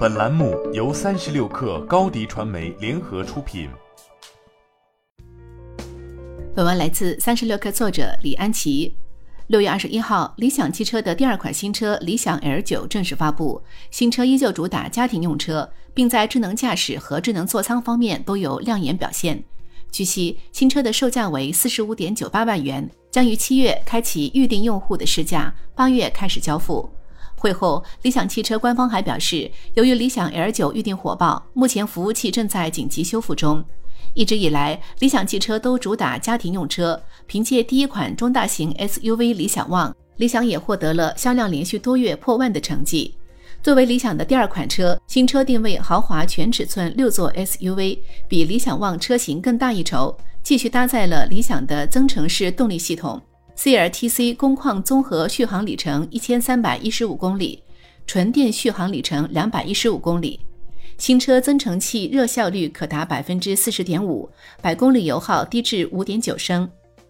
本栏目由三十六氪高低传媒联合出品。本文来自三十六氪作者李安琪。六月二十一号，理想汽车的第二款新车理想 L 九正式发布。新车依旧主打家庭用车，并在智能驾驶和智能座舱方面都有亮眼表现。据悉，新车的售价为四十五点九八万元，将于七月开启预定用户的试驾，八月开始交付。会后，理想汽车官方还表示，由于理想 L9 预订火爆，目前服务器正在紧急修复中。一直以来，理想汽车都主打家庭用车，凭借第一款中大型 SUV 理想 ONE，理想也获得了销量连续多月破万的成绩。作为理想的第二款车，新车定位豪华全尺寸六座 SUV，比理想 ONE 车型更大一筹，继续搭载了理想的增程式动力系统。CLTC 工况综合续航里程一千三百一十五公里，纯电续航里程两百一十五公里。新车增程器热效率可达百分之四十点五，百公里油耗低至五点九升。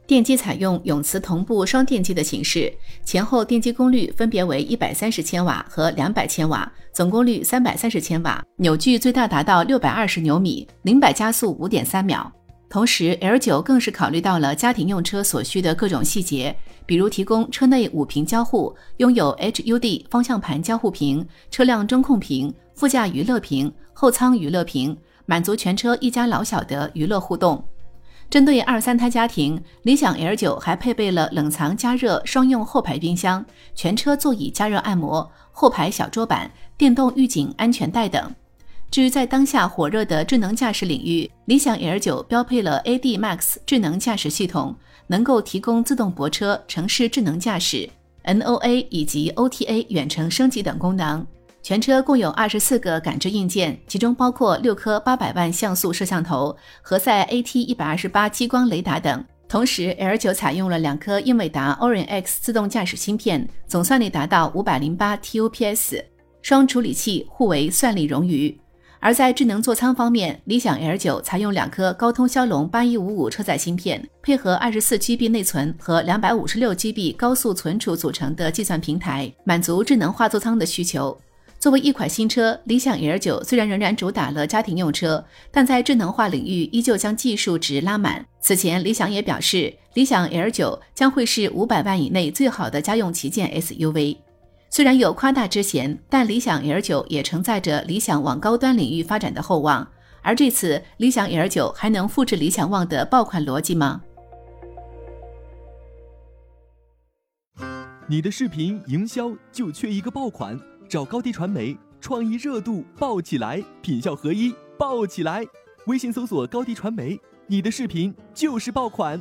电机采用永磁同步双电机的形式，前后电机功率分别为一百三十千瓦和两百千瓦，总功率三百三十千瓦，扭矩最大达到六百二十牛米，零百加速五点三秒。同时，L9 更是考虑到了家庭用车所需的各种细节，比如提供车内五屏交互，拥有 HUD 方向盘交互屏、车辆中控屏、副驾娱乐屏、后舱娱乐屏，满足全车一家老小的娱乐互动。针对二三胎家庭，理想 L9 还配备了冷藏加热双用后排冰箱、全车座椅加热按摩、后排小桌板、电动预警安全带等。至于在当下火热的智能驾驶领域，理想 L9 标配了 AD Max 智能驾驶系统，能够提供自动泊车、城市智能驾驶、NOA 以及 OTA 远程升级等功能。全车共有二十四个感知硬件，其中包括六颗八百万像素摄像头、和赛 AT 一百二十八激光雷达等。同时，L9 采用了两颗英伟达 Orin X 自动驾驶芯片，总算力达到五百零八 TOPS，双处理器互为算力冗余。而在智能座舱方面，理想 L9 采用两颗高通骁龙八一五五车载芯片，配合二十四 GB 内存和两百五十六 GB 高速存储组成的计算平台，满足智能化座舱的需求。作为一款新车，理想 L9 虽然仍然主打了家庭用车，但在智能化领域依旧将技术值拉满。此前，理想也表示，理想 L9 将会是五百万以内最好的家用旗舰 SUV。虽然有夸大之嫌，但理想 L9 也承载着理想往高端领域发展的厚望。而这次理想 L9 还能复制理想 ONE 的爆款逻辑吗？你的视频营销就缺一个爆款，找高低传媒，创意热度爆起来，品效合一爆起来。微信搜索高低传媒，你的视频就是爆款。